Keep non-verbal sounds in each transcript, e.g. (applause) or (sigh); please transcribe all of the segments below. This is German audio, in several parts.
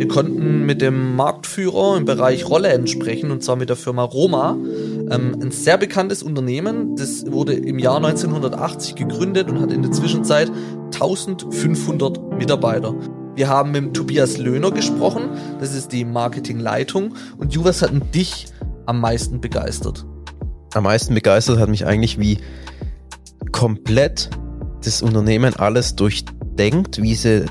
Wir konnten mit dem Marktführer im Bereich Rollläden sprechen, und zwar mit der Firma Roma. Ähm, ein sehr bekanntes Unternehmen, das wurde im Jahr 1980 gegründet und hat in der Zwischenzeit 1500 Mitarbeiter. Wir haben mit Tobias Löhner gesprochen, das ist die Marketingleitung. Und Ju, was hat dich am meisten begeistert? Am meisten begeistert hat mich eigentlich, wie komplett das Unternehmen alles durchdenkt, wie sie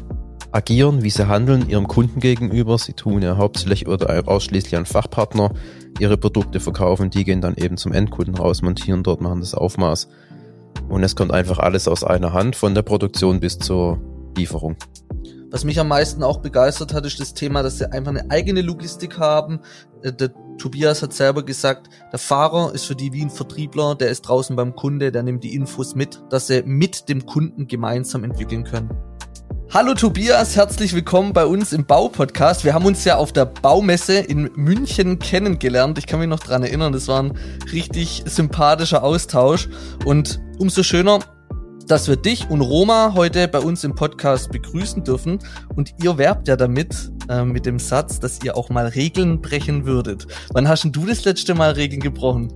agieren, wie sie handeln ihrem Kunden gegenüber. Sie tun ja hauptsächlich oder ausschließlich an Fachpartner ihre Produkte verkaufen. Die gehen dann eben zum Endkunden raus, montieren dort, machen das Aufmaß. Und es kommt einfach alles aus einer Hand, von der Produktion bis zur Lieferung. Was mich am meisten auch begeistert hat, ist das Thema, dass sie einfach eine eigene Logistik haben. Äh, der Tobias hat selber gesagt, der Fahrer ist für die wie ein Vertriebler, der ist draußen beim Kunde, der nimmt die Infos mit, dass sie mit dem Kunden gemeinsam entwickeln können. Hallo Tobias, herzlich willkommen bei uns im Baupodcast. Wir haben uns ja auf der Baumesse in München kennengelernt. Ich kann mich noch dran erinnern, das war ein richtig sympathischer Austausch. Und umso schöner, dass wir dich und Roma heute bei uns im Podcast begrüßen dürfen. Und ihr werbt ja damit, äh, mit dem Satz, dass ihr auch mal Regeln brechen würdet. Wann hast denn du das letzte Mal Regeln gebrochen?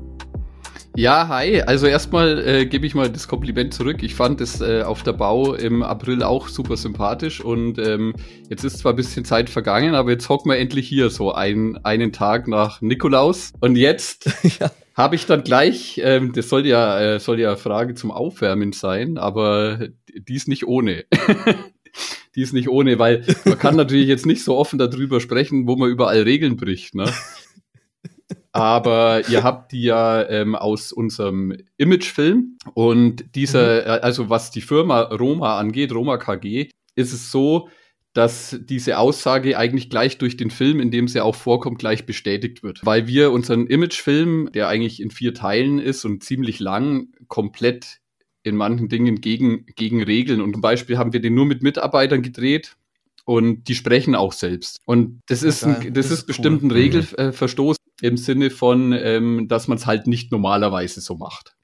Ja, hi. Also erstmal äh, gebe ich mal das Kompliment zurück. Ich fand es äh, auf der Bau im April auch super sympathisch und ähm, jetzt ist zwar ein bisschen Zeit vergangen, aber jetzt hocken wir endlich hier so ein, einen Tag nach Nikolaus und jetzt (laughs) ja. habe ich dann gleich, ähm, das soll ja äh, soll ja Frage zum Aufwärmen sein, aber die ist nicht ohne. (laughs) die ist nicht ohne, weil man kann (laughs) natürlich jetzt nicht so offen darüber sprechen, wo man überall Regeln bricht. Ne? Aber ihr habt die ja ähm, aus unserem Imagefilm und dieser, mhm. Äh, also was die Firma Roma angeht, Roma KG, ist es so, dass diese Aussage eigentlich gleich durch den Film, in dem sie auch vorkommt, gleich bestätigt wird. Weil wir unseren Imagefilm, der eigentlich in vier Teilen ist und ziemlich lang, komplett in manchen Dingen gegen, gegen Regeln. Und zum Beispiel haben wir den nur mit Mitarbeitern gedreht und die sprechen auch selbst. Und das ist, ein, das, das ist, ist bestimmt cool. ein Regelverstoß im Sinne von, ähm, dass man es halt nicht normalerweise so macht.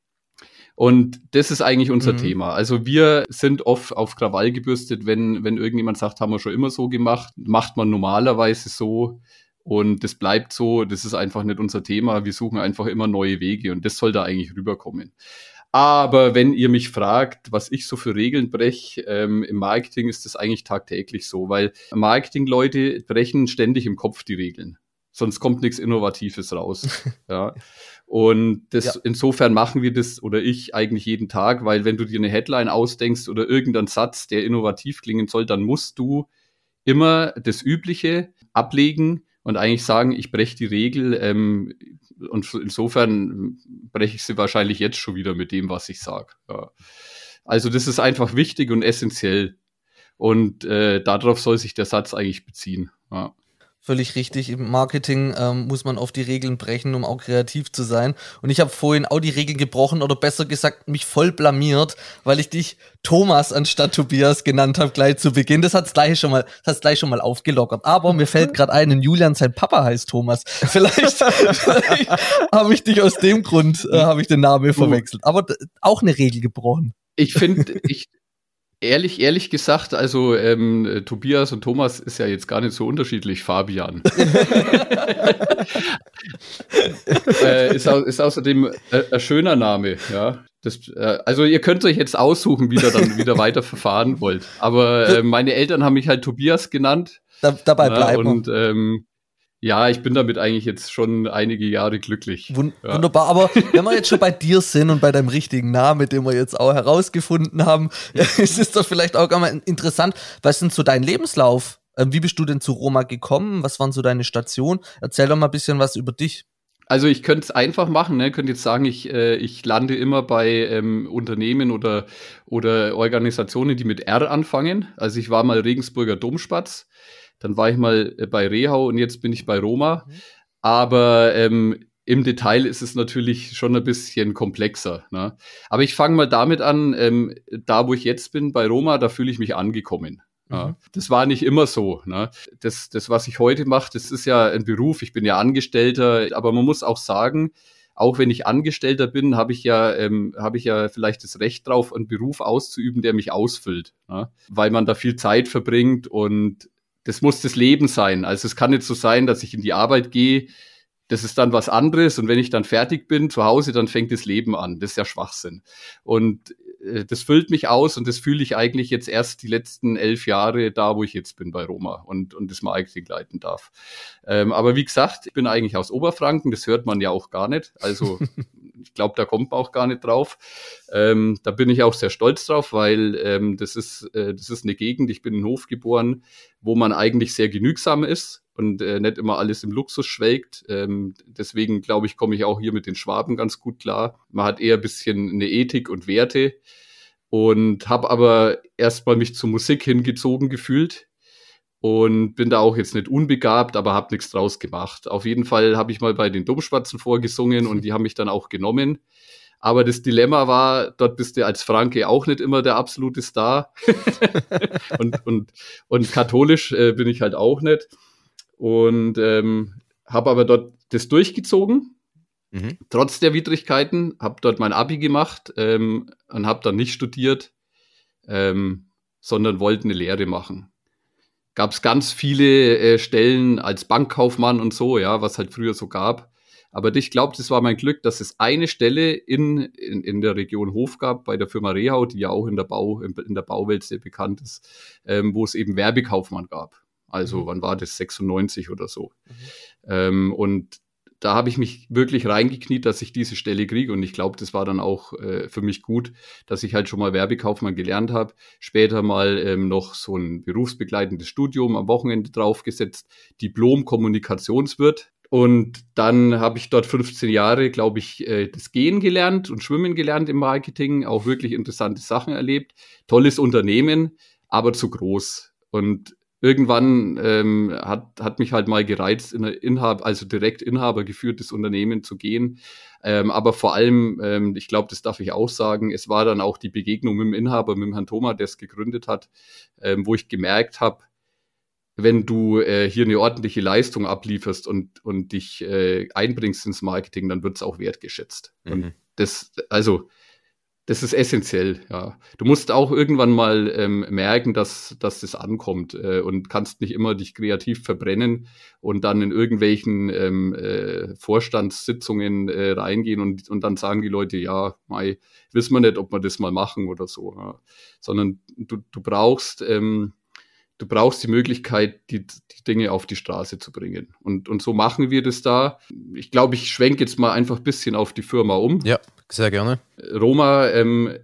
Und das ist eigentlich unser mhm. Thema. Also wir sind oft auf Krawall gebürstet, wenn, wenn irgendjemand sagt, haben wir schon immer so gemacht, macht man normalerweise so und das bleibt so. Das ist einfach nicht unser Thema. Wir suchen einfach immer neue Wege und das soll da eigentlich rüberkommen. Aber wenn ihr mich fragt, was ich so für Regeln breche, ähm, im Marketing ist das eigentlich tagtäglich so, weil Marketingleute brechen ständig im Kopf die Regeln sonst kommt nichts Innovatives raus. (laughs) ja. Und das, ja. insofern machen wir das oder ich eigentlich jeden Tag, weil wenn du dir eine Headline ausdenkst oder irgendeinen Satz, der innovativ klingen soll, dann musst du immer das Übliche ablegen und eigentlich sagen, ich breche die Regel. Ähm, und insofern breche ich sie wahrscheinlich jetzt schon wieder mit dem, was ich sage. Ja. Also das ist einfach wichtig und essentiell. Und äh, darauf soll sich der Satz eigentlich beziehen. Ja. Völlig richtig. Im Marketing ähm, muss man auf die Regeln brechen, um auch kreativ zu sein. Und ich habe vorhin auch die Regeln gebrochen oder besser gesagt mich voll blamiert, weil ich dich Thomas anstatt Tobias genannt habe gleich zu Beginn. Das hat's gleich schon mal, das hat's gleich schon mal aufgelockert. Aber mir fällt gerade ein, Julian, sein Papa heißt Thomas. Vielleicht, vielleicht (laughs) (laughs) habe ich dich aus dem Grund äh, habe ich den Namen verwechselt. Aber auch eine Regel gebrochen. Ich finde, ich, Ehrlich, ehrlich gesagt, also ähm, Tobias und Thomas ist ja jetzt gar nicht so unterschiedlich, Fabian. (laughs) äh, ist, au ist, außerdem äh, ein schöner Name, ja. Das, äh, also ihr könnt euch jetzt aussuchen, wie ihr dann wieder weiter verfahren wollt. Aber äh, meine Eltern haben mich halt Tobias genannt. Da, dabei bleiben. und ähm, ja, ich bin damit eigentlich jetzt schon einige Jahre glücklich. Wund ja. Wunderbar, aber wenn wir jetzt schon bei dir sind und bei deinem richtigen Namen, den wir jetzt auch herausgefunden haben, (laughs) ist es doch vielleicht auch mal interessant, was ist denn so dein Lebenslauf? Ähm, wie bist du denn zu Roma gekommen? Was waren so deine Stationen? Erzähl doch mal ein bisschen was über dich. Also ich könnte es einfach machen, ne? könnte jetzt sagen, ich, äh, ich lande immer bei ähm, Unternehmen oder, oder Organisationen, die mit R anfangen. Also ich war mal Regensburger Domspatz dann war ich mal äh, bei Rehau und jetzt bin ich bei Roma. Mhm. Aber ähm, im Detail ist es natürlich schon ein bisschen komplexer. Ne? Aber ich fange mal damit an, ähm, da wo ich jetzt bin, bei Roma, da fühle ich mich angekommen. Ja, mhm. das war nicht immer so. Ne? Das, das, was ich heute mache, das ist ja ein Beruf. Ich bin ja Angestellter, aber man muss auch sagen, auch wenn ich Angestellter bin, habe ich ja, ähm, habe ich ja vielleicht das Recht drauf, einen Beruf auszuüben, der mich ausfüllt, ne? weil man da viel Zeit verbringt und das muss das Leben sein. Also es kann nicht so sein, dass ich in die Arbeit gehe, das ist dann was anderes und wenn ich dann fertig bin zu Hause, dann fängt das Leben an. Das ist ja Schwachsinn. Und äh, das füllt mich aus und das fühle ich eigentlich jetzt erst die letzten elf Jahre da, wo ich jetzt bin bei Roma und, und das Marketing leiten darf. Ähm, aber wie gesagt, ich bin eigentlich aus Oberfranken, das hört man ja auch gar nicht. Also (laughs) ich glaube, da kommt man auch gar nicht drauf. Ähm, da bin ich auch sehr stolz drauf, weil ähm, das, ist, äh, das ist eine Gegend, ich bin in Hof geboren, wo man eigentlich sehr genügsam ist und äh, nicht immer alles im Luxus schwelgt. Ähm, deswegen glaube ich, komme ich auch hier mit den Schwaben ganz gut klar. Man hat eher ein bisschen eine Ethik und Werte und habe aber erstmal mich zur Musik hingezogen gefühlt und bin da auch jetzt nicht unbegabt, aber habe nichts draus gemacht. Auf jeden Fall habe ich mal bei den Dummspatzen vorgesungen und (laughs) die haben mich dann auch genommen. Aber das Dilemma war, dort bist du als Franke auch nicht immer der absolute Star. (laughs) und, und, und katholisch äh, bin ich halt auch nicht und ähm, habe aber dort das durchgezogen, mhm. trotz der Widrigkeiten, habe dort mein Abi gemacht ähm, und habe dann nicht studiert, ähm, sondern wollte eine Lehre machen. Gab es ganz viele äh, Stellen als Bankkaufmann und so, ja, was halt früher so gab. Aber ich glaube, das war mein Glück, dass es eine Stelle in, in, in der Region Hof gab, bei der Firma Rehau, die ja auch in der, Bau, in, in der Bauwelt sehr bekannt ist, ähm, wo es eben Werbekaufmann gab. Also mhm. wann war das? 96 oder so. Mhm. Ähm, und da habe ich mich wirklich reingekniet, dass ich diese Stelle kriege. Und ich glaube, das war dann auch äh, für mich gut, dass ich halt schon mal Werbekaufmann gelernt habe. Später mal ähm, noch so ein berufsbegleitendes Studium am Wochenende draufgesetzt, Diplom Kommunikationswirt. Und dann habe ich dort 15 Jahre, glaube ich, äh, das Gehen gelernt und Schwimmen gelernt im Marketing, auch wirklich interessante Sachen erlebt. Tolles Unternehmen, aber zu groß. Und irgendwann ähm, hat, hat mich halt mal gereizt, in Inhaber, also direkt Inhaber geführtes Unternehmen zu gehen. Ähm, aber vor allem, ähm, ich glaube, das darf ich auch sagen, es war dann auch die Begegnung mit dem Inhaber, mit dem Herrn Thoma, der es gegründet hat, ähm, wo ich gemerkt habe, wenn du äh, hier eine ordentliche Leistung ablieferst und, und dich äh, einbringst ins Marketing, dann wird es auch wertgeschätzt. Mhm. Und das, also das ist essentiell, ja. Du musst auch irgendwann mal ähm, merken, dass, dass das ankommt äh, und kannst nicht immer dich kreativ verbrennen und dann in irgendwelchen ähm, äh, Vorstandssitzungen äh, reingehen und, und dann sagen die Leute, ja, mei, wissen wir nicht, ob wir das mal machen oder so. Ja. Sondern du, du brauchst ähm, du brauchst die Möglichkeit, die, die Dinge auf die Straße zu bringen. Und, und so machen wir das da. Ich glaube, ich schwenke jetzt mal einfach ein bisschen auf die Firma um. Ja, sehr gerne. Roma ähm,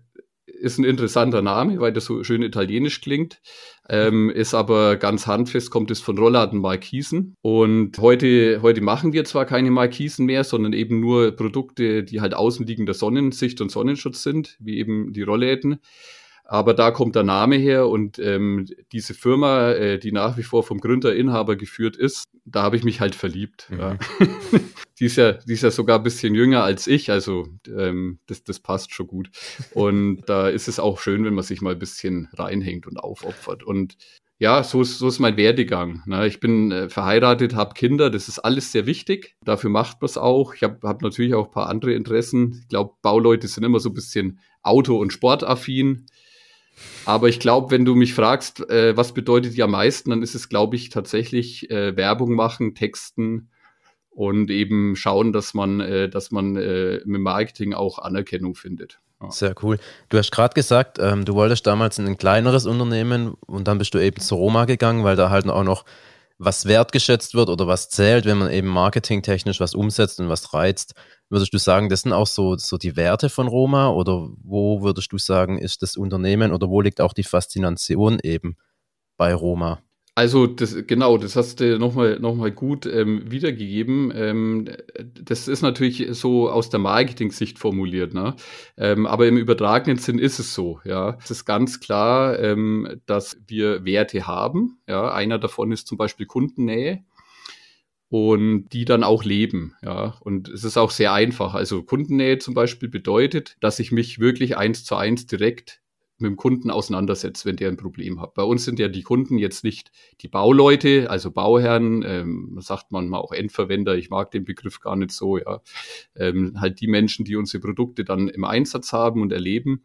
ist ein interessanter Name, weil das so schön italienisch klingt, ähm, ist aber ganz handfest, kommt es von Rollladen Markisen. Und heute, heute machen wir zwar keine Markisen mehr, sondern eben nur Produkte, die halt außenliegender Sonnensicht und Sonnenschutz sind, wie eben die Rollläden. Aber da kommt der Name her und ähm, diese Firma, äh, die nach wie vor vom Gründer, Inhaber geführt ist, da habe ich mich halt verliebt. Mhm. Ja. (laughs) die, ist ja, die ist ja sogar ein bisschen jünger als ich, also ähm, das, das passt schon gut. Und da ist es auch schön, wenn man sich mal ein bisschen reinhängt und aufopfert. Und ja, so ist, so ist mein Werdegang. Ne? Ich bin äh, verheiratet, habe Kinder, das ist alles sehr wichtig. Dafür macht man es auch. Ich habe hab natürlich auch ein paar andere Interessen. Ich glaube, Bauleute sind immer so ein bisschen Auto- und Sportaffin. Aber ich glaube, wenn du mich fragst, äh, was bedeutet dir am meisten, dann ist es, glaube ich, tatsächlich äh, Werbung machen, Texten und eben schauen, dass man, äh, dass man äh, mit Marketing auch Anerkennung findet. Ja. Sehr cool. Du hast gerade gesagt, ähm, du wolltest damals in ein kleineres Unternehmen und dann bist du eben zu Roma gegangen, weil da halt auch noch was wertgeschätzt wird oder was zählt, wenn man eben marketingtechnisch was umsetzt und was reizt. Würdest du sagen, das sind auch so, so die Werte von Roma oder wo würdest du sagen, ist das Unternehmen oder wo liegt auch die Faszination eben bei Roma? Also das, genau, das hast du nochmal noch mal gut ähm, wiedergegeben. Ähm, das ist natürlich so aus der Marketing-Sicht formuliert, ne? Ähm, aber im übertragenen Sinn ist es so, ja. Es ist ganz klar, ähm, dass wir Werte haben. Ja, einer davon ist zum Beispiel Kundennähe und die dann auch leben. Ja, und es ist auch sehr einfach. Also Kundennähe zum Beispiel bedeutet, dass ich mich wirklich eins zu eins direkt mit dem Kunden auseinandersetzt, wenn der ein Problem hat. Bei uns sind ja die Kunden jetzt nicht die Bauleute, also Bauherren, ähm, sagt man mal auch Endverwender, ich mag den Begriff gar nicht so, ja. Ähm, halt die Menschen, die unsere Produkte dann im Einsatz haben und erleben.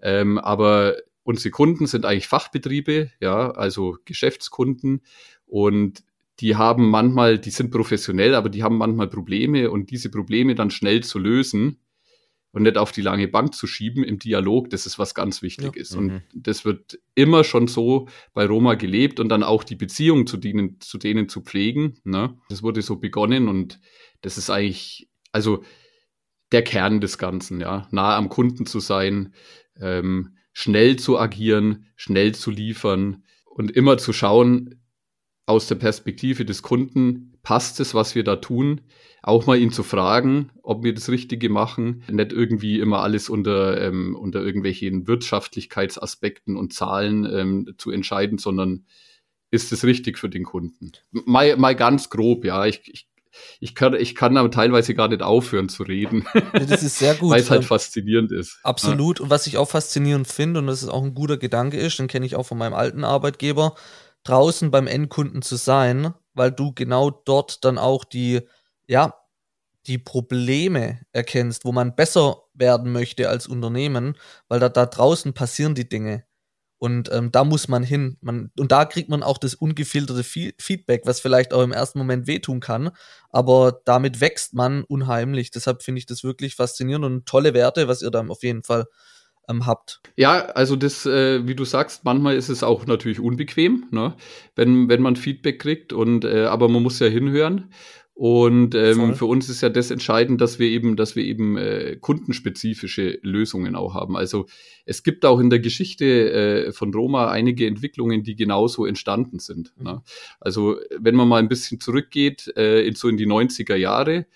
Ähm, aber unsere Kunden sind eigentlich Fachbetriebe, ja, also Geschäftskunden und die haben manchmal, die sind professionell, aber die haben manchmal Probleme und diese Probleme dann schnell zu lösen und nicht auf die lange Bank zu schieben im Dialog, das ist was ganz wichtig ja. ist. Und mhm. das wird immer schon so bei Roma gelebt und dann auch die Beziehung zu denen, zu denen zu pflegen. Ne? Das wurde so begonnen und das ist eigentlich, also der Kern des Ganzen, ja, nah am Kunden zu sein, ähm, schnell zu agieren, schnell zu liefern und immer zu schauen, aus der Perspektive des Kunden, passt es, was wir da tun? Auch mal ihn zu fragen, ob wir das Richtige machen, nicht irgendwie immer alles unter, ähm, unter irgendwelchen Wirtschaftlichkeitsaspekten und Zahlen ähm, zu entscheiden, sondern ist es richtig für den Kunden? Mal, mal ganz grob, ja. Ich, ich ich kann, ich kann aber teilweise gar nicht aufhören zu reden. Das ist sehr (laughs) gut. Weil es halt faszinierend ist. Absolut. Ja. Und was ich auch faszinierend finde, und das ist auch ein guter Gedanke ist, den kenne ich auch von meinem alten Arbeitgeber, draußen beim Endkunden zu sein, weil du genau dort dann auch die, ja, die Probleme erkennst, wo man besser werden möchte als Unternehmen, weil da, da draußen passieren die Dinge. Und ähm, da muss man hin. Man, und da kriegt man auch das ungefilterte Feedback, was vielleicht auch im ersten Moment wehtun kann. Aber damit wächst man unheimlich. Deshalb finde ich das wirklich faszinierend und tolle Werte, was ihr da auf jeden Fall ähm, habt. Ja, also das, äh, wie du sagst, manchmal ist es auch natürlich unbequem, ne? wenn, wenn man Feedback kriegt. Und äh, aber man muss ja hinhören. Und ähm, für uns ist ja das entscheidend, dass wir eben, dass wir eben äh, kundenspezifische Lösungen auch haben. Also es gibt auch in der Geschichte äh, von Roma einige Entwicklungen, die genauso entstanden sind. Mhm. Ne? Also wenn man mal ein bisschen zurückgeht, äh, in, so in die 90er Jahre,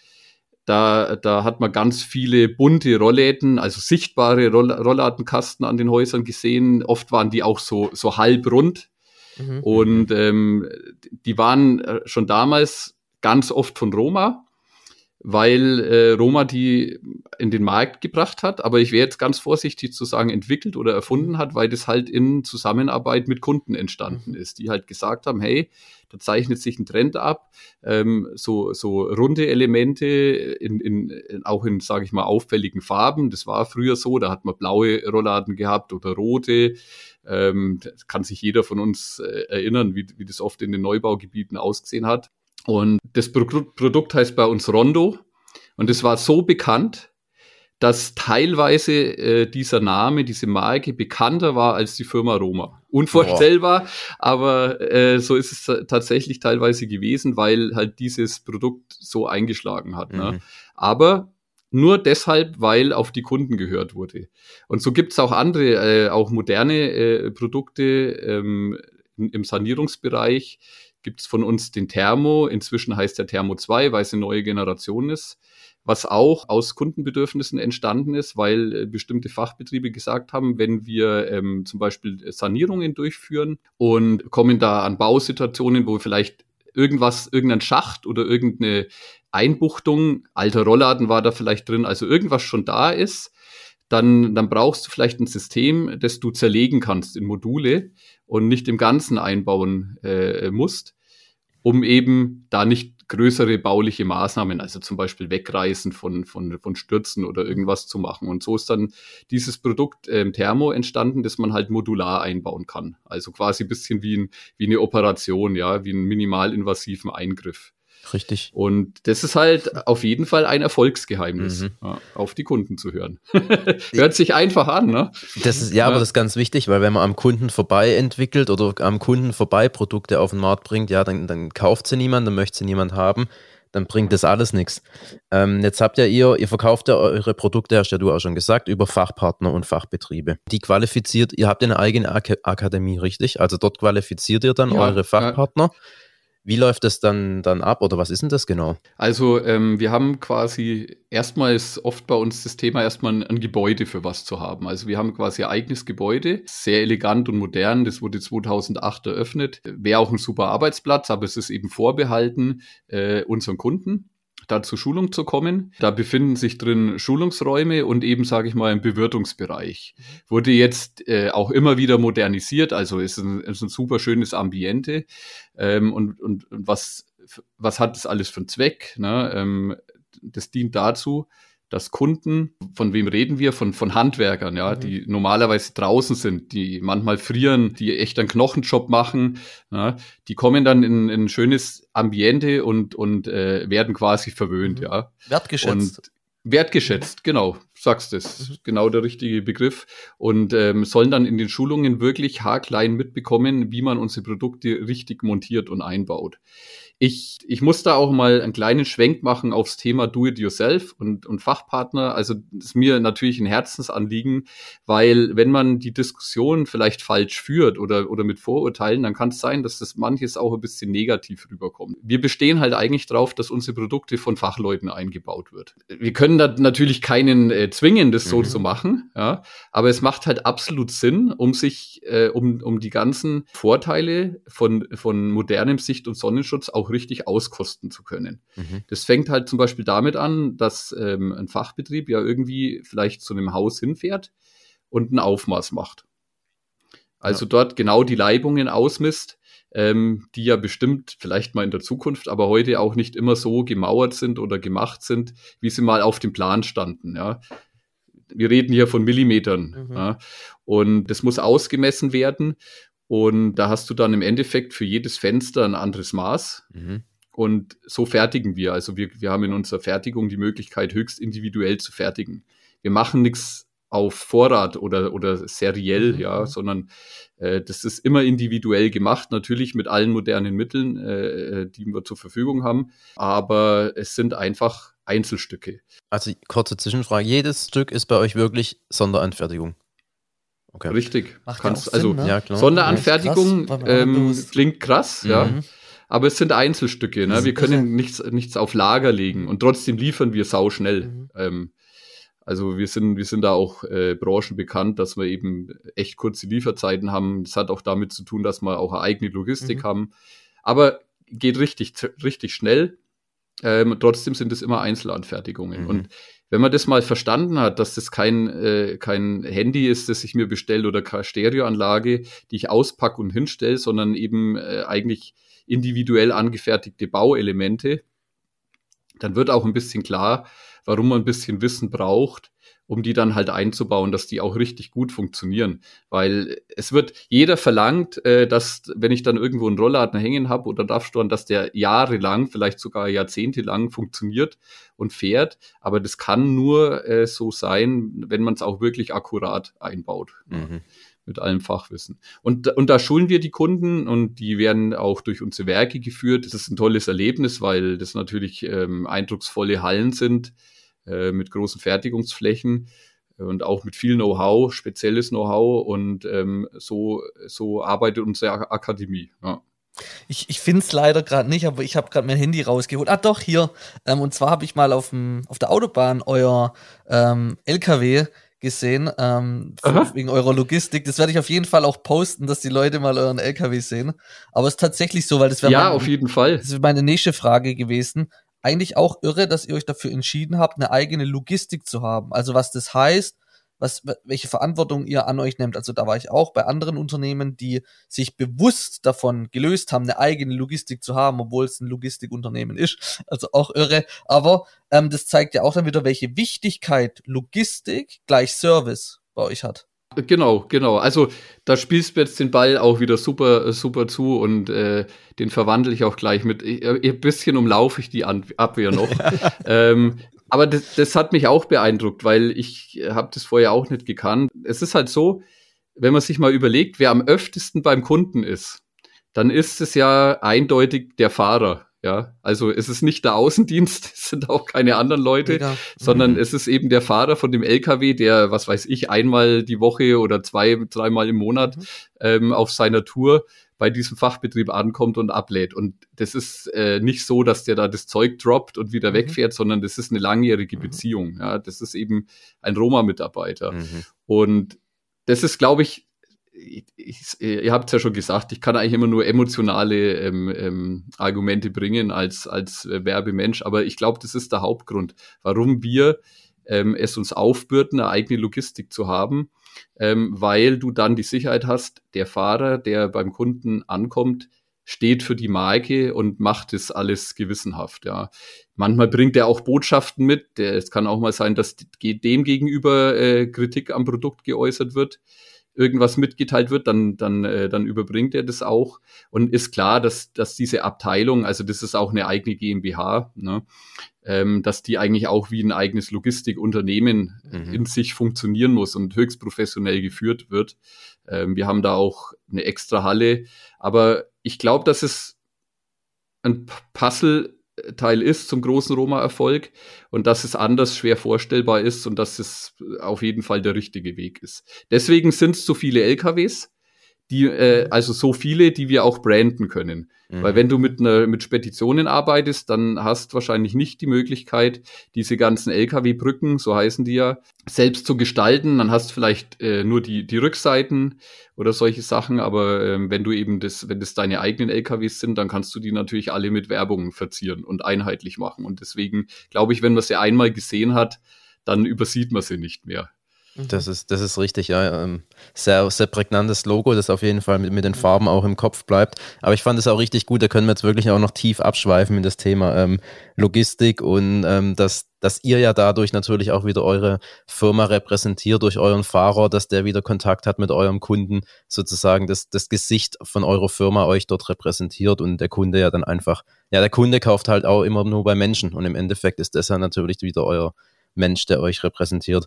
da, da hat man ganz viele bunte Rollläden, also sichtbare Roll Rollladenkasten an den Häusern gesehen. Oft waren die auch so, so halbrund. Mhm. Und ähm, die waren äh, schon damals ganz oft von Roma, weil äh, Roma die in den Markt gebracht hat. Aber ich wäre jetzt ganz vorsichtig zu sagen, entwickelt oder erfunden hat, weil das halt in Zusammenarbeit mit Kunden entstanden mhm. ist, die halt gesagt haben, hey, da zeichnet sich ein Trend ab, ähm, so, so runde Elemente, in, in, in auch in, sage ich mal, auffälligen Farben. Das war früher so, da hat man blaue Rollladen gehabt oder rote. Ähm, kann sich jeder von uns äh, erinnern, wie, wie das oft in den Neubaugebieten ausgesehen hat. Und das Produkt heißt bei uns Rondo. Und es war so bekannt, dass teilweise äh, dieser Name, diese Marke bekannter war als die Firma Roma. Unvorstellbar, Boah. aber äh, so ist es tatsächlich teilweise gewesen, weil halt dieses Produkt so eingeschlagen hat. Ne? Mhm. Ne? Aber nur deshalb, weil auf die Kunden gehört wurde. Und so gibt's auch andere, äh, auch moderne äh, Produkte ähm, im Sanierungsbereich, gibt es von uns den Thermo. Inzwischen heißt der Thermo 2, weil es eine neue Generation ist. Was auch aus Kundenbedürfnissen entstanden ist, weil äh, bestimmte Fachbetriebe gesagt haben, wenn wir ähm, zum Beispiel Sanierungen durchführen und kommen da an Bausituationen, wo vielleicht irgendwas, irgendein Schacht oder irgendeine Einbuchtung, alter Rollladen war da vielleicht drin, also irgendwas schon da ist, dann, dann brauchst du vielleicht ein System, das du zerlegen kannst in Module und nicht im Ganzen einbauen äh, musst um eben da nicht größere bauliche Maßnahmen, also zum Beispiel Wegreißen von, von, von Stürzen oder irgendwas zu machen. Und so ist dann dieses Produkt ähm, Thermo entstanden, das man halt modular einbauen kann. Also quasi bisschen wie, ein, wie eine Operation, ja, wie einen minimalinvasiven Eingriff. Richtig. Und das ist halt auf jeden Fall ein Erfolgsgeheimnis, mhm. ja, auf die Kunden zu hören. (laughs) Hört sich einfach an, ne? Das ist, ja, ja, aber das ist ganz wichtig, weil wenn man am Kunden vorbei entwickelt oder am Kunden vorbei Produkte auf den Markt bringt, ja, dann, dann kauft sie niemand, dann möchte sie niemand haben, dann bringt das alles nichts. Ähm, jetzt habt ja ihr, ihr verkauft ja eure Produkte, hast ja du auch schon gesagt, über Fachpartner und Fachbetriebe. Die qualifiziert, ihr habt eine eigene Ak Akademie, richtig? Also dort qualifiziert ihr dann ja, eure Fachpartner. Ja wie läuft das dann, dann ab oder was ist denn das genau? Also ähm, wir haben quasi erstmals oft bei uns das Thema erstmal ein, ein, Gebäude für was zu haben. Also wir haben quasi ein eigenes Gebäude, sehr elegant und modern. Das wurde 2008 eröffnet. Wäre auch ein super Arbeitsplatz, aber es ist eben vorbehalten äh, unseren Kunden da zur Schulung zu kommen. Da befinden sich drin Schulungsräume und eben, sage ich mal, ein Bewirtungsbereich. Wurde jetzt äh, auch immer wieder modernisiert, also ist ein, ist ein super schönes Ambiente. Ähm, und, und, und was, was hat das alles für einen Zweck? Ne? Ähm, das dient dazu, dass Kunden, von wem reden wir? Von, von Handwerkern, ja, mhm. die normalerweise draußen sind, die manchmal frieren, die echt einen Knochenjob machen, ja, die kommen dann in, in ein schönes Ambiente und, und äh, werden quasi verwöhnt, mhm. ja. Wertgeschätzt. Und wertgeschätzt, genau, sagst es, mhm. genau der richtige Begriff. Und ähm, sollen dann in den Schulungen wirklich haarklein mitbekommen, wie man unsere Produkte richtig montiert und einbaut. Ich, ich muss da auch mal einen kleinen Schwenk machen aufs Thema Do-it-yourself und, und Fachpartner. Also das ist mir natürlich ein Herzensanliegen, weil wenn man die Diskussion vielleicht falsch führt oder, oder mit Vorurteilen, dann kann es sein, dass das manches auch ein bisschen negativ rüberkommt. Wir bestehen halt eigentlich darauf, dass unsere Produkte von Fachleuten eingebaut wird. Wir können da natürlich keinen äh, zwingen, das so mhm. zu machen, ja, aber es macht halt absolut Sinn, um sich, äh, um, um die ganzen Vorteile von, von modernem Sicht- und Sonnenschutz auch auch richtig auskosten zu können. Mhm. Das fängt halt zum Beispiel damit an, dass ähm, ein Fachbetrieb ja irgendwie vielleicht zu einem Haus hinfährt und ein Aufmaß macht. Also ja. dort genau die Leibungen ausmisst, ähm, die ja bestimmt vielleicht mal in der Zukunft, aber heute auch nicht immer so gemauert sind oder gemacht sind, wie sie mal auf dem Plan standen. Ja. Wir reden hier von Millimetern. Mhm. Ja. Und das muss ausgemessen werden. Und da hast du dann im Endeffekt für jedes Fenster ein anderes Maß. Mhm. Und so fertigen wir. Also wir, wir haben in unserer Fertigung die Möglichkeit, höchst individuell zu fertigen. Wir machen nichts auf Vorrat oder, oder seriell, mhm. ja, sondern äh, das ist immer individuell gemacht, natürlich mit allen modernen Mitteln, äh, äh die wir zur Verfügung haben. Aber es sind einfach Einzelstücke. Also kurze Zwischenfrage, jedes Stück ist bei euch wirklich Sonderanfertigung. Okay. Richtig. Macht Kannst, also Sinn, ne? ja, Sonderanfertigung krass, ähm, klingt krass, mhm. ja. Aber es sind Einzelstücke, ne? Wir können nichts, nichts auf Lager legen und trotzdem liefern wir sau schnell. Mhm. Ähm, also wir sind, wir sind da auch äh, branchenbekannt, dass wir eben echt kurze Lieferzeiten haben. Das hat auch damit zu tun, dass wir auch eine eigene Logistik mhm. haben. Aber geht richtig, richtig schnell. Ähm, trotzdem sind es immer Einzelanfertigungen. Mhm. Und wenn man das mal verstanden hat, dass das kein, äh, kein Handy ist, das ich mir bestelle oder keine Stereoanlage, die ich auspacke und hinstelle, sondern eben äh, eigentlich individuell angefertigte Bauelemente, dann wird auch ein bisschen klar, warum man ein bisschen Wissen braucht, um die dann halt einzubauen, dass die auch richtig gut funktionieren. Weil es wird, jeder verlangt, äh, dass, wenn ich dann irgendwo einen Rollladen hängen habe oder Daffstorn, dass der jahrelang, vielleicht sogar jahrzehntelang funktioniert und fährt. Aber das kann nur äh, so sein, wenn man es auch wirklich akkurat einbaut. Mhm mit allem Fachwissen. Und, und da schulen wir die Kunden und die werden auch durch unsere Werke geführt. Das ist ein tolles Erlebnis, weil das natürlich ähm, eindrucksvolle Hallen sind, äh, mit großen Fertigungsflächen und auch mit viel Know-how, spezielles Know-how und ähm, so, so arbeitet unsere Akademie. Ja. Ich, ich finde es leider gerade nicht, aber ich habe gerade mein Handy rausgeholt. Ah, doch, hier. Ähm, und zwar habe ich mal auf, dem, auf der Autobahn euer ähm, LKW gesehen, ähm, wegen eurer Logistik. Das werde ich auf jeden Fall auch posten, dass die Leute mal euren LKW sehen. Aber es ist tatsächlich so, weil das wäre ja, auf jeden Fall. Das wäre meine nächste Frage gewesen eigentlich auch irre, dass ihr euch dafür entschieden habt, eine eigene Logistik zu haben. Also was das heißt, was, welche Verantwortung ihr an euch nehmt. Also da war ich auch bei anderen Unternehmen, die sich bewusst davon gelöst haben, eine eigene Logistik zu haben, obwohl es ein Logistikunternehmen ist. (laughs) Also auch irre. Aber ähm, das zeigt ja auch dann wieder, welche Wichtigkeit Logistik gleich Service bei euch hat. Genau, genau. Also da spielst du jetzt den Ball auch wieder super, super zu und äh, den verwandle ich auch gleich mit. Ich, ein bisschen umlaufe ich die Abwehr noch. (laughs) ähm, aber das, das hat mich auch beeindruckt, weil ich habe das vorher auch nicht gekannt. Es ist halt so, wenn man sich mal überlegt, wer am öftesten beim Kunden ist, dann ist es ja eindeutig der Fahrer. Ja, also es ist nicht der Außendienst, (laughs) es sind auch keine anderen Leute, Mega. sondern mhm. es ist eben der Fahrer von dem LKW, der, was weiß ich, einmal die Woche oder zwei, dreimal im Monat mhm. ähm, auf seiner Tour bei diesem Fachbetrieb ankommt und ablädt. Und das ist äh, nicht so, dass der da das Zeug droppt und wieder mhm. wegfährt, sondern das ist eine langjährige mhm. Beziehung. Ja, das ist eben ein Roma-Mitarbeiter. Mhm. Und das ist, glaube ich, ich, ich, ihr habt es ja schon gesagt, ich kann eigentlich immer nur emotionale ähm, ähm, Argumente bringen als, als äh, Werbemensch, aber ich glaube, das ist der Hauptgrund, warum wir ähm, es uns aufbürden, eine eigene Logistik zu haben, ähm, weil du dann die Sicherheit hast, der Fahrer, der beim Kunden ankommt, steht für die Marke und macht das alles gewissenhaft, ja. Manchmal bringt er auch Botschaften mit. Es kann auch mal sein, dass dem gegenüber äh, Kritik am Produkt geäußert wird irgendwas mitgeteilt wird, dann, dann, äh, dann überbringt er das auch. Und ist klar, dass, dass diese Abteilung, also das ist auch eine eigene GmbH, ne, ähm, dass die eigentlich auch wie ein eigenes Logistikunternehmen mhm. in sich funktionieren muss und höchst professionell geführt wird. Ähm, wir haben da auch eine extra Halle. Aber ich glaube, dass es ein Puzzle Teil ist zum großen Roma-Erfolg und dass es anders schwer vorstellbar ist und dass es auf jeden Fall der richtige Weg ist. Deswegen sind es so viele LKWs, die, äh, also so viele, die wir auch branden können. Mhm. Weil wenn du mit einer, mit Speditionen arbeitest, dann hast wahrscheinlich nicht die Möglichkeit, diese ganzen LKW-Brücken, so heißen die ja, selbst zu gestalten. Dann hast vielleicht äh, nur die, die Rückseiten oder solche Sachen. Aber ähm, wenn du eben das, wenn das deine eigenen LKWs sind, dann kannst du die natürlich alle mit Werbung verzieren und einheitlich machen. Und deswegen glaube ich, wenn man sie einmal gesehen hat, dann übersieht man sie nicht mehr. Mhm. Das ist, das ist richtig, ja. Ähm, sehr, sehr prägnantes Logo, das auf jeden Fall mit, mit den Farben auch im Kopf bleibt. Aber ich fand es auch richtig gut, da können wir jetzt wirklich auch noch tief abschweifen in das Thema ähm, Logistik und ähm, dass, dass ihr ja dadurch natürlich auch wieder eure Firma repräsentiert durch euren Fahrer, dass der wieder Kontakt hat mit eurem Kunden, sozusagen das, das Gesicht von eurer Firma euch dort repräsentiert und der Kunde ja dann einfach, ja, der Kunde kauft halt auch immer nur bei Menschen und im Endeffekt ist das ja natürlich wieder euer Mensch, der euch repräsentiert.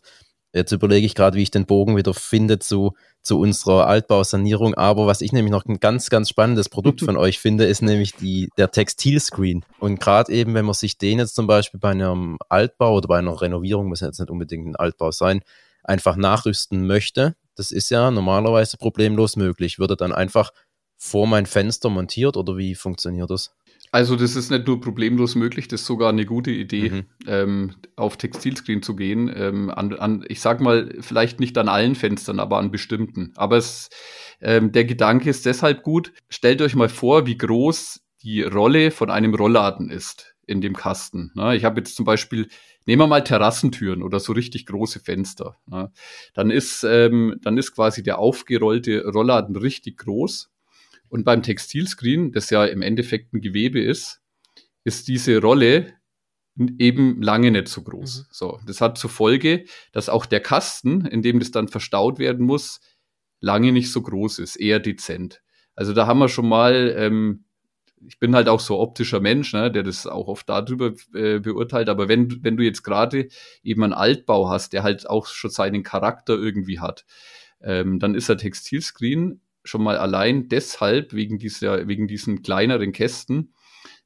Jetzt überlege ich gerade, wie ich den Bogen wieder finde zu, zu unserer Altbausanierung. Aber was ich nämlich noch ein ganz, ganz spannendes Produkt von (laughs) euch finde, ist nämlich die, der Textilscreen. Und gerade eben, wenn man sich den jetzt zum Beispiel bei einem Altbau oder bei einer Renovierung, muss jetzt nicht unbedingt ein Altbau sein, einfach nachrüsten möchte, das ist ja normalerweise problemlos möglich. Würde dann einfach vor mein Fenster montiert oder wie funktioniert das? Also das ist nicht nur problemlos möglich, das ist sogar eine gute Idee, mhm. ähm, auf Textilscreen zu gehen. Ähm, an, an, ich sag mal, vielleicht nicht an allen Fenstern, aber an bestimmten. Aber es, ähm, der Gedanke ist deshalb gut. Stellt euch mal vor, wie groß die Rolle von einem Rollladen ist in dem Kasten. Ne? Ich habe jetzt zum Beispiel, nehmen wir mal Terrassentüren oder so richtig große Fenster. Ne? Dann ist, ähm, dann ist quasi der aufgerollte Rollladen richtig groß und beim Textilscreen, das ja im Endeffekt ein Gewebe ist, ist diese Rolle eben lange nicht so groß. Mhm. So, das hat zur Folge, dass auch der Kasten, in dem das dann verstaut werden muss, lange nicht so groß ist, eher dezent. Also da haben wir schon mal, ähm, ich bin halt auch so optischer Mensch, ne, der das auch oft darüber äh, beurteilt, aber wenn, wenn du jetzt gerade eben einen Altbau hast, der halt auch schon seinen Charakter irgendwie hat, ähm, dann ist der Textilscreen schon mal allein deshalb, wegen dieser, wegen diesen kleineren Kästen,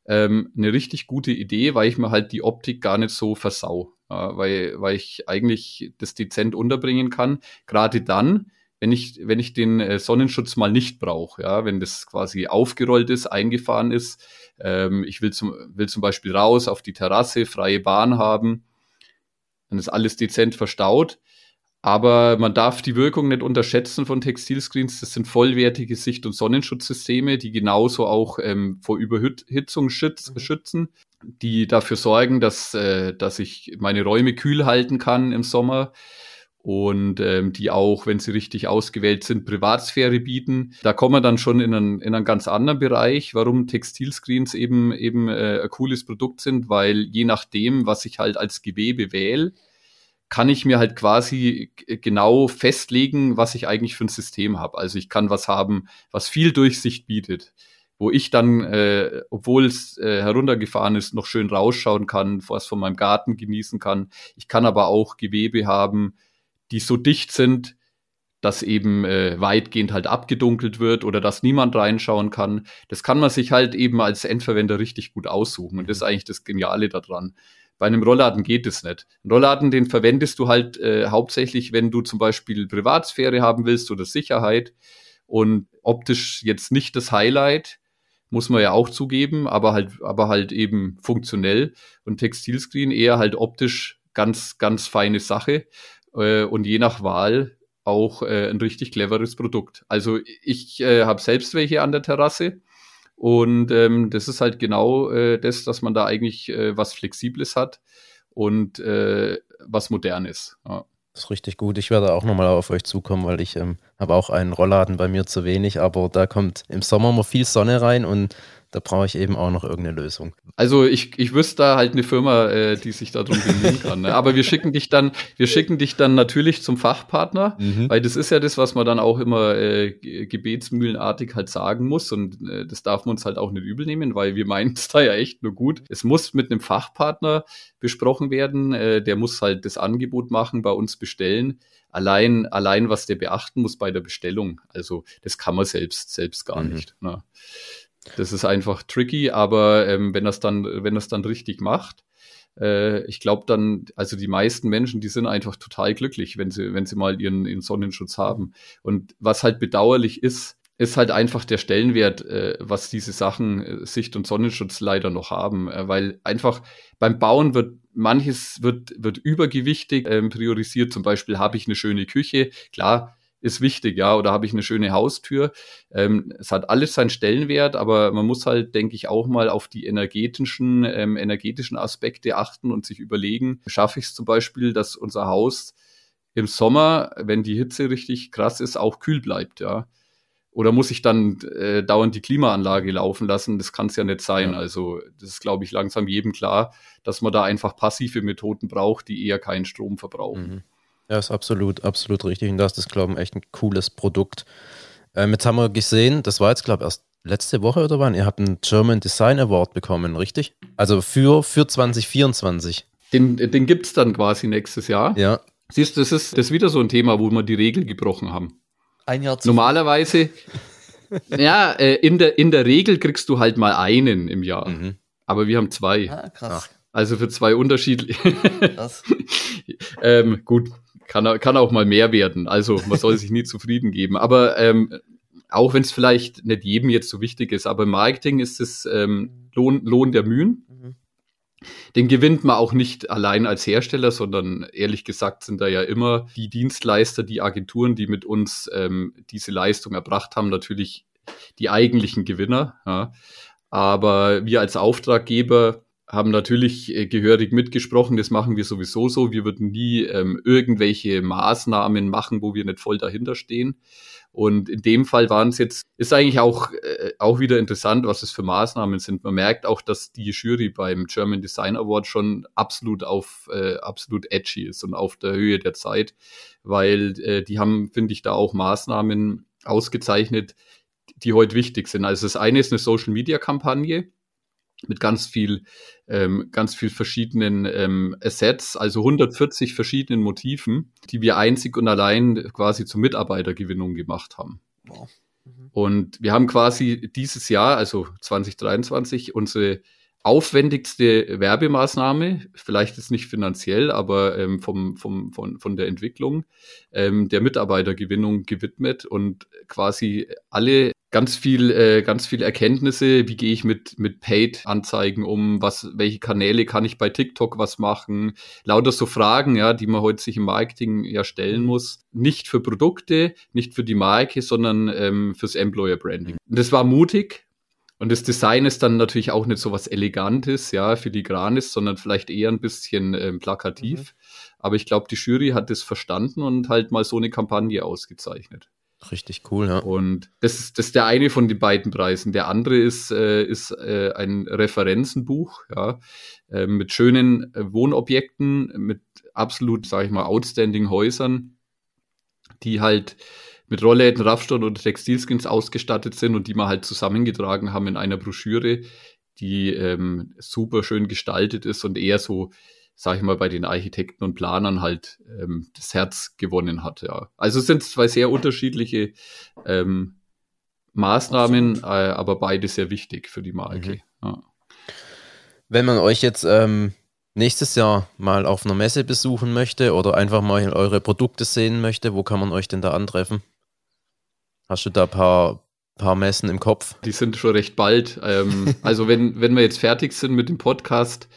ähm, eine richtig gute Idee, weil ich mir halt die Optik gar nicht so versau. Ja, weil, weil ich eigentlich das dezent unterbringen kann. Gerade dann, wenn ich, wenn ich den äh, Sonnenschutz mal nicht brauche, ja, wenn das quasi aufgerollt ist, eingefahren ist, ähm, ich will zum, will zum Beispiel raus auf die Terrasse, freie Bahn haben, dann ist alles dezent verstaut. Aber man darf die Wirkung nicht unterschätzen von Textilscreens. Das sind vollwertige Sicht- und Sonnenschutzsysteme, die genauso auch ähm, vor Überhitzung schütz mhm. schützen, die dafür sorgen, dass, äh, dass ich meine Räume kühl halten kann im Sommer und ähm, die auch, wenn sie richtig ausgewählt sind, Privatsphäre bieten. Da kommen wir dann schon in einen, in einen ganz anderen Bereich, warum Textilscreens eben eben äh, ein cooles Produkt sind, weil je nachdem, was ich halt als Gewebe wähle, kann ich mir halt quasi genau festlegen, was ich eigentlich für ein System habe. Also ich kann was haben, was viel Durchsicht bietet, wo ich dann, äh, obwohl es äh, heruntergefahren ist, noch schön rausschauen kann, was von meinem Garten genießen kann. Ich kann aber auch Gewebe haben, die so dicht sind, dass eben äh, weitgehend halt abgedunkelt wird oder dass niemand reinschauen kann. Das kann man sich halt eben als Endverwender richtig gut aussuchen. Und das ist eigentlich das Geniale daran. Bei einem Rollladen geht es nicht. Ein Rollladen, den verwendest du halt äh, hauptsächlich, wenn du zum Beispiel Privatsphäre haben willst oder Sicherheit und optisch jetzt nicht das Highlight, muss man ja auch zugeben, aber halt, aber halt eben funktionell und Textilscreen eher halt optisch ganz, ganz feine Sache äh, und je nach Wahl auch äh, ein richtig cleveres Produkt. Also ich äh, habe selbst welche an der Terrasse und ähm, das ist halt genau äh, das, dass man da eigentlich äh, was Flexibles hat und äh, was Modernes. Ja. Das ist richtig gut. Ich werde auch nochmal auf euch zukommen, weil ich ähm, Habe auch einen Rollladen bei mir zu wenig, aber da kommt im Sommer mal viel Sonne rein und da brauche ich eben auch noch irgendeine Lösung. Also ich, ich wüsste da halt eine Firma, äh, die sich darum bemühen kann. Ne? Aber wir schicken dich dann, wir schicken dich dann natürlich zum Fachpartner, mhm. weil das ist ja das, was man dann auch immer äh, gebetsmühlenartig halt sagen muss. Und äh, das darf man uns halt auch nicht übel nehmen, weil wir meinen es (laughs) da ja echt nur gut. Es muss mit einem Fachpartner besprochen werden. Äh, der muss halt das Angebot machen, bei uns bestellen allein, allein was der beachten muss bei der Bestellung. Also das kann man selbst, selbst gar mhm. nicht. Ne? Das ist einfach tricky, aber ähm, wenn das dann, wenn das dann richtig macht, äh, ich glaube dann, also die meisten Menschen, die sind einfach total glücklich, wenn sie, wenn sie mal ihren, ihren Sonnenschutz haben. Und was halt bedauerlich ist, ist halt einfach der Stellenwert, äh, was diese Sachen äh, Sicht und Sonnenschutz leider noch haben, äh, weil einfach beim Bauen wird manches wird wird übergewichtig ähm, priorisiert. Zum Beispiel habe ich eine schöne Küche, klar ist wichtig, ja, oder habe ich eine schöne Haustür. Ähm, es hat alles seinen Stellenwert, aber man muss halt, denke ich, auch mal auf die energetischen, ähm, energetischen Aspekte achten und sich überlegen, schaffe ich es zum Beispiel, dass unser Haus im Sommer, wenn die Hitze richtig krass ist, auch kühl bleibt, ja. Oder muss ich dann äh, dauernd die Klimaanlage laufen lassen? Das kann es ja nicht sein. Ja. Also das ist, glaube ich, langsam jedem klar, dass man da einfach passive Methoden braucht, die eher keinen Strom verbrauchen. Mhm. Ja, ist absolut, absolut richtig. Und das ist, glaube ich, echt ein cooles Produkt. Ähm, jetzt haben wir gesehen, das war jetzt, glaube ich, erst letzte Woche oder wann? Ihr habt einen German Design Award bekommen, richtig? Also für, für 2024. Den, den gibt es dann quasi nächstes Jahr. Ja. Siehst du, das ist, das ist wieder so ein Thema, wo wir die Regel gebrochen haben. Ein Jahr zu Normalerweise, (laughs) ja, äh, in, der, in der Regel kriegst du halt mal einen im Jahr. Mhm. Aber wir haben zwei. Ah, krass. Also für zwei unterschiedliche. Krass. (laughs) ähm, gut, kann, kann auch mal mehr werden. Also man soll sich nie zufrieden geben. Aber ähm, auch wenn es vielleicht nicht jedem jetzt so wichtig ist, aber im Marketing ist es ähm, Lohn, Lohn der Mühen. Mhm. Den gewinnt man auch nicht allein als Hersteller, sondern ehrlich gesagt sind da ja immer die Dienstleister, die Agenturen, die mit uns ähm, diese Leistung erbracht haben, natürlich die eigentlichen Gewinner. Ja. Aber wir als Auftraggeber haben natürlich äh, gehörig mitgesprochen, das machen wir sowieso so. Wir würden nie ähm, irgendwelche Maßnahmen machen, wo wir nicht voll dahinter stehen. Und in dem Fall waren es jetzt, ist eigentlich auch, äh, auch wieder interessant, was es für Maßnahmen sind. Man merkt auch, dass die Jury beim German Design Award schon absolut auf, äh, absolut edgy ist und auf der Höhe der Zeit, weil äh, die haben, finde ich, da auch Maßnahmen ausgezeichnet, die heute wichtig sind. Also das eine ist eine Social Media Kampagne, mit ganz viel, ähm, ganz viel verschiedenen ähm, Assets, also 140 verschiedenen Motiven, die wir einzig und allein quasi zur Mitarbeitergewinnung gemacht haben. Wow. Mhm. Und wir haben quasi dieses Jahr, also 2023, unsere aufwendigste Werbemaßnahme, vielleicht ist nicht finanziell, aber ähm, vom, vom, von, von der Entwicklung ähm, der Mitarbeitergewinnung gewidmet und quasi alle ganz viel, äh, ganz viel Erkenntnisse. Wie gehe ich mit, mit Paid-Anzeigen um? Was, welche Kanäle kann ich bei TikTok was machen? Lauter so Fragen, ja, die man heute sich im Marketing ja stellen muss. Nicht für Produkte, nicht für die Marke, sondern ähm, fürs Employer Branding. Und das war mutig. Und das Design ist dann natürlich auch nicht so was Elegantes, ja, filigranes, sondern vielleicht eher ein bisschen ähm, plakativ. Mhm. Aber ich glaube, die Jury hat das verstanden und halt mal so eine Kampagne ausgezeichnet. Richtig cool, ja. Und das ist, das ist der eine von den beiden Preisen. Der andere ist, äh, ist äh, ein Referenzenbuch, ja, äh, mit schönen äh, Wohnobjekten, mit absolut, sage ich mal, outstanding Häusern, die halt mit Rollläden, Raffstoffen oder Textilskins ausgestattet sind und die wir halt zusammengetragen haben in einer Broschüre, die ähm, super schön gestaltet ist und eher so sage ich mal, bei den Architekten und Planern halt ähm, das Herz gewonnen hat. Ja. Also es sind zwei sehr unterschiedliche ähm, Maßnahmen, äh, aber beide sehr wichtig für die Marke. Mhm. Ja. Wenn man euch jetzt ähm, nächstes Jahr mal auf einer Messe besuchen möchte oder einfach mal eure Produkte sehen möchte, wo kann man euch denn da antreffen? Hast du da ein paar, paar Messen im Kopf? Die sind schon recht bald. Ähm, also wenn, wenn wir jetzt fertig sind mit dem Podcast,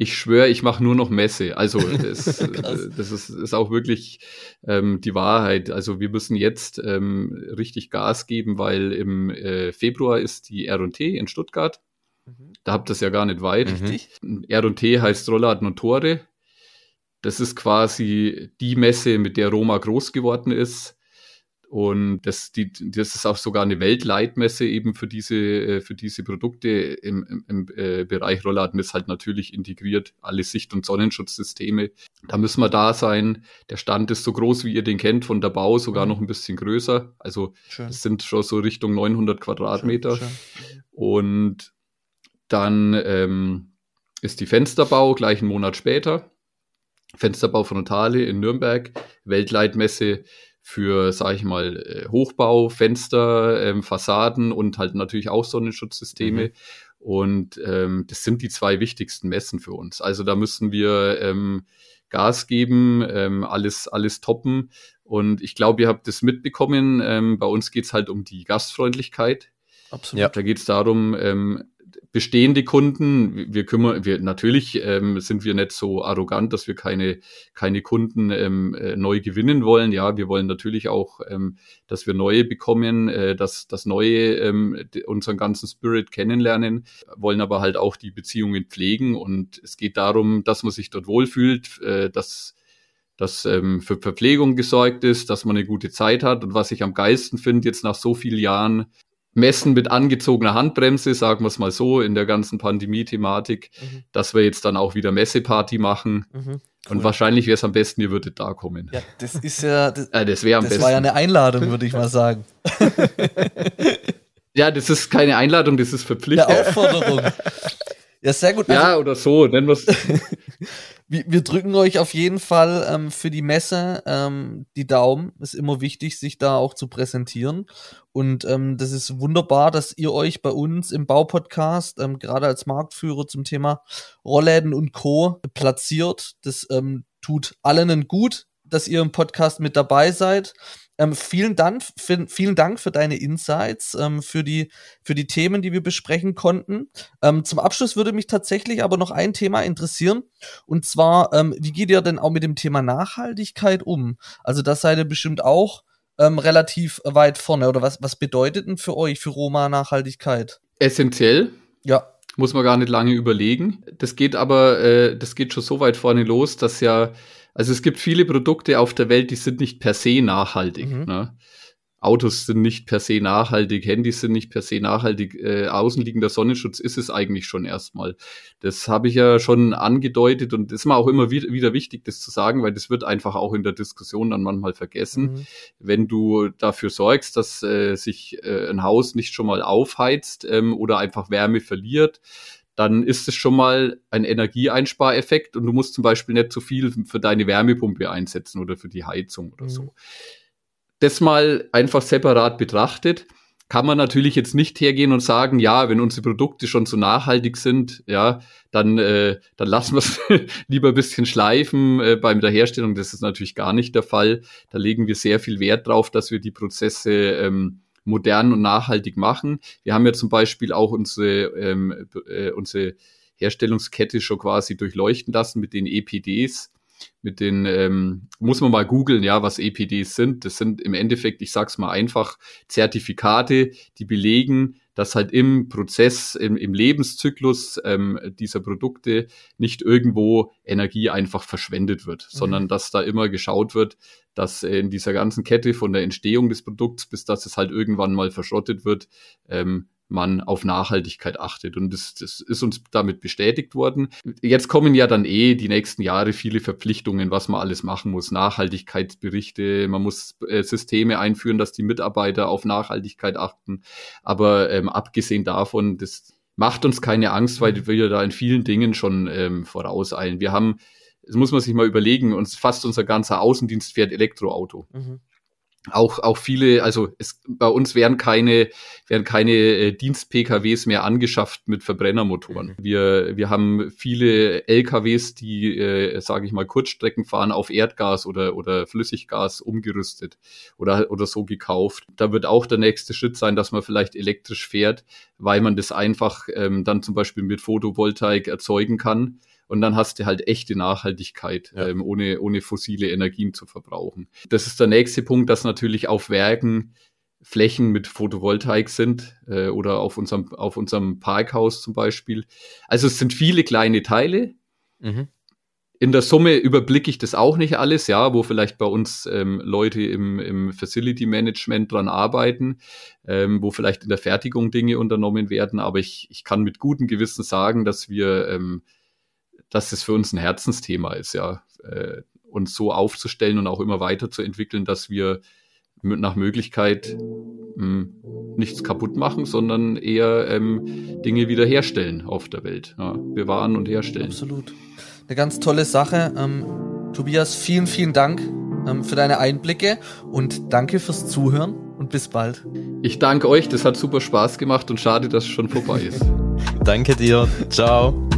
ich schwöre, ich mache nur noch Messe. Also (laughs) das, das ist, ist, auch wirklich ähm, die Wahrheit. Also wir müssen jetzt ähm, richtig Gas geben, weil im äh, Februar ist die R&T in Stuttgart. Mhm. Da habt ihr es ja gar nicht weit. Richtig. R&T heißt Rollladen und Tore. Das ist quasi die Messe, mit der Roma groß geworden ist. Und das, die, das ist auch sogar eine Weltleitmesse eben für diese, äh, für diese Produkte im, im, im äh, Bereich Rollladen ist halt natürlich integriert, alle Sicht- und Sonnenschutzsysteme. Da müssen wir da sein. Der Stand ist so groß, wie ihr den kennt, von der Bau sogar mhm. noch ein bisschen größer. Also schön. das sind schon so Richtung 900 Quadratmeter. Schön, schön. Und dann ähm, ist die Fensterbau gleich einen Monat später. Fensterbau Frontale in Nürnberg, Weltleitmesse für, sage ich mal, äh, Hochbau, Fenster, ähm, Fassaden und halt natürlich auch Sonnenschutzsysteme. Mhm. Und ähm, das sind die zwei wichtigsten Messen für uns. Also da müssen wir ähm, Gas geben, ähm, alles, alles toppen. Und ich glaube, ihr habt das mitbekommen. Ähm, bei uns geht's halt um die Gastfreundlichkeit. Absolut. Ja. Da geht's darum, ähm, bestehende Kunden, wir kümmern, wir natürlich ähm, sind wir nicht so arrogant, dass wir keine keine Kunden ähm, äh, neu gewinnen wollen. Ja, wir wollen natürlich auch, ähm, dass wir neue bekommen, äh, dass das neue ähm, unseren ganzen Spirit kennenlernen, wollen aber halt auch die Beziehungen pflegen und es geht darum, dass man sich dort wohlfühlt, äh, dass dass ähm, für Verpflegung gesorgt ist, dass man eine gute Zeit hat. Und was ich am geilsten finde, jetzt nach so vielen Jahren, Messen mit angezogener Handbremse, sagen wir es mal so, in der ganzen Pandemie-Thematik, mhm. dass wir jetzt dann auch wieder Messeparty machen. Mhm, cool. Und wahrscheinlich wäre es am besten, ihr würdet da kommen. Ja, das ist ja. (laughs) Das, äh, das wäre am das besten. war ja eine Einladung, würde ich mal sagen. (laughs) ja, das ist keine Einladung, das ist Verpflichtung. Eine Aufforderung. (laughs) Ja, sehr gut. Also, ja, oder so, nennen wir es. Wir, wir drücken euch auf jeden Fall ähm, für die Messe ähm, die Daumen. Ist immer wichtig, sich da auch zu präsentieren. Und ähm, das ist wunderbar, dass ihr euch bei uns im Baupodcast, ähm, gerade als Marktführer zum Thema Rollläden und Co. platziert. Das ähm, tut allen gut, dass ihr im Podcast mit dabei seid. Ähm, vielen, Dank, vielen Dank für deine Insights, ähm, für, die, für die Themen, die wir besprechen konnten. Ähm, zum Abschluss würde mich tatsächlich aber noch ein Thema interessieren. Und zwar, ähm, wie geht ihr denn auch mit dem Thema Nachhaltigkeit um? Also das seid ihr bestimmt auch ähm, relativ weit vorne. Oder was, was bedeutet denn für euch, für Roma Nachhaltigkeit? Essentiell. Ja. Muss man gar nicht lange überlegen. Das geht aber, äh, das geht schon so weit vorne los, dass ja also es gibt viele Produkte auf der Welt, die sind nicht per se nachhaltig. Mhm. Ne? Autos sind nicht per se nachhaltig, Handys sind nicht per se nachhaltig, äh, außenliegender Sonnenschutz ist es eigentlich schon erstmal. Das habe ich ja schon angedeutet und ist mir auch immer wieder, wichtig, das zu sagen, weil das wird einfach auch in der Diskussion dann manchmal vergessen. Mhm. Wenn du dafür sorgst, dass äh, sich äh, ein Haus nicht schon mal aufheizt ähm, oder einfach Wärme verliert, dann ist es schon mal ein Energieeinspareffekt und du musst zum Beispiel nicht zu viel für deine Wärmepumpe einsetzen oder für die Heizung oder mhm. so. Das mal einfach separat betrachtet, kann man natürlich jetzt nicht hergehen und sagen, ja, wenn unsere Produkte schon so nachhaltig sind, ja, dann, äh, dann lassen wir es (laughs) lieber ein bisschen schleifen äh, bei der Herstellung. Das ist natürlich gar nicht der Fall. Da legen wir sehr viel Wert drauf, dass wir die Prozesse ähm, modern und nachhaltig machen. Wir haben ja zum Beispiel auch unsere, ähm, äh, unsere Herstellungskette schon quasi durchleuchten lassen mit den EPDs. Mit den, ähm, muss man mal googeln, ja, was EPDs sind. Das sind im Endeffekt, ich sag's mal einfach, Zertifikate, die belegen, dass halt im Prozess, im, im Lebenszyklus ähm, dieser Produkte nicht irgendwo Energie einfach verschwendet wird, mhm. sondern dass da immer geschaut wird, dass in dieser ganzen Kette von der Entstehung des Produkts bis dass es halt irgendwann mal verschrottet wird, ähm, man auf Nachhaltigkeit achtet. Und das, das ist uns damit bestätigt worden. Jetzt kommen ja dann eh die nächsten Jahre viele Verpflichtungen, was man alles machen muss. Nachhaltigkeitsberichte, man muss äh, Systeme einführen, dass die Mitarbeiter auf Nachhaltigkeit achten. Aber ähm, abgesehen davon, das macht uns keine Angst, weil wir da in vielen Dingen schon ähm, vorauseilen. Wir haben, das muss man sich mal überlegen, uns fast unser ganzer Außendienst fährt Elektroauto. Mhm auch auch viele, also es, bei uns werden keine werden keine äh, Dienst-PKWs mehr angeschafft mit Verbrennermotoren. Mhm. Wir wir haben viele LKWs, die äh, sage ich mal Kurzstrecken fahren auf Erdgas oder oder Flüssiggas umgerüstet oder oder so gekauft. Da wird auch der nächste Schritt sein, dass man vielleicht elektrisch fährt, weil man das einfach ähm, dann zum Beispiel mit Photovoltaik erzeugen kann und dann hast du halt echte Nachhaltigkeit, ja. ähm, ohne, ohne fossile Energien zu verbrauchen. Das ist der nächste Punkt, dass natürlich auf Werken Flächen mit Photovoltaik sind äh, oder auf unserem, auf unserem Parkhaus zum Beispiel. Also es sind viele kleine Teile. Mhm. in der Summe überblicke ich das auch nicht alles, ja, wo vielleicht bei uns ähm, Leute im, im Facility Management dran arbeiten, ähm, wo vielleicht in der Fertigung Dinge unternommen werden, aber ich, ich kann mit gutem Gewissen sagen, dass wir, ähm, dass es für uns ein Herzensthema ist, ja, äh, uns so aufzustellen und auch immer weiterzuentwickeln, dass wir nach Möglichkeit mh, hm, nichts kaputt machen, sondern eher ähm, Dinge wiederherstellen auf der Welt. Ja, bewahren und herstellen. Absolut. Eine ganz tolle Sache. Ähm, Tobias, vielen, vielen Dank ähm, für deine Einblicke und danke fürs Zuhören und bis bald. Ich danke euch, das hat super Spaß gemacht und schade, dass es schon vorbei ist. (laughs) danke dir. Ciao.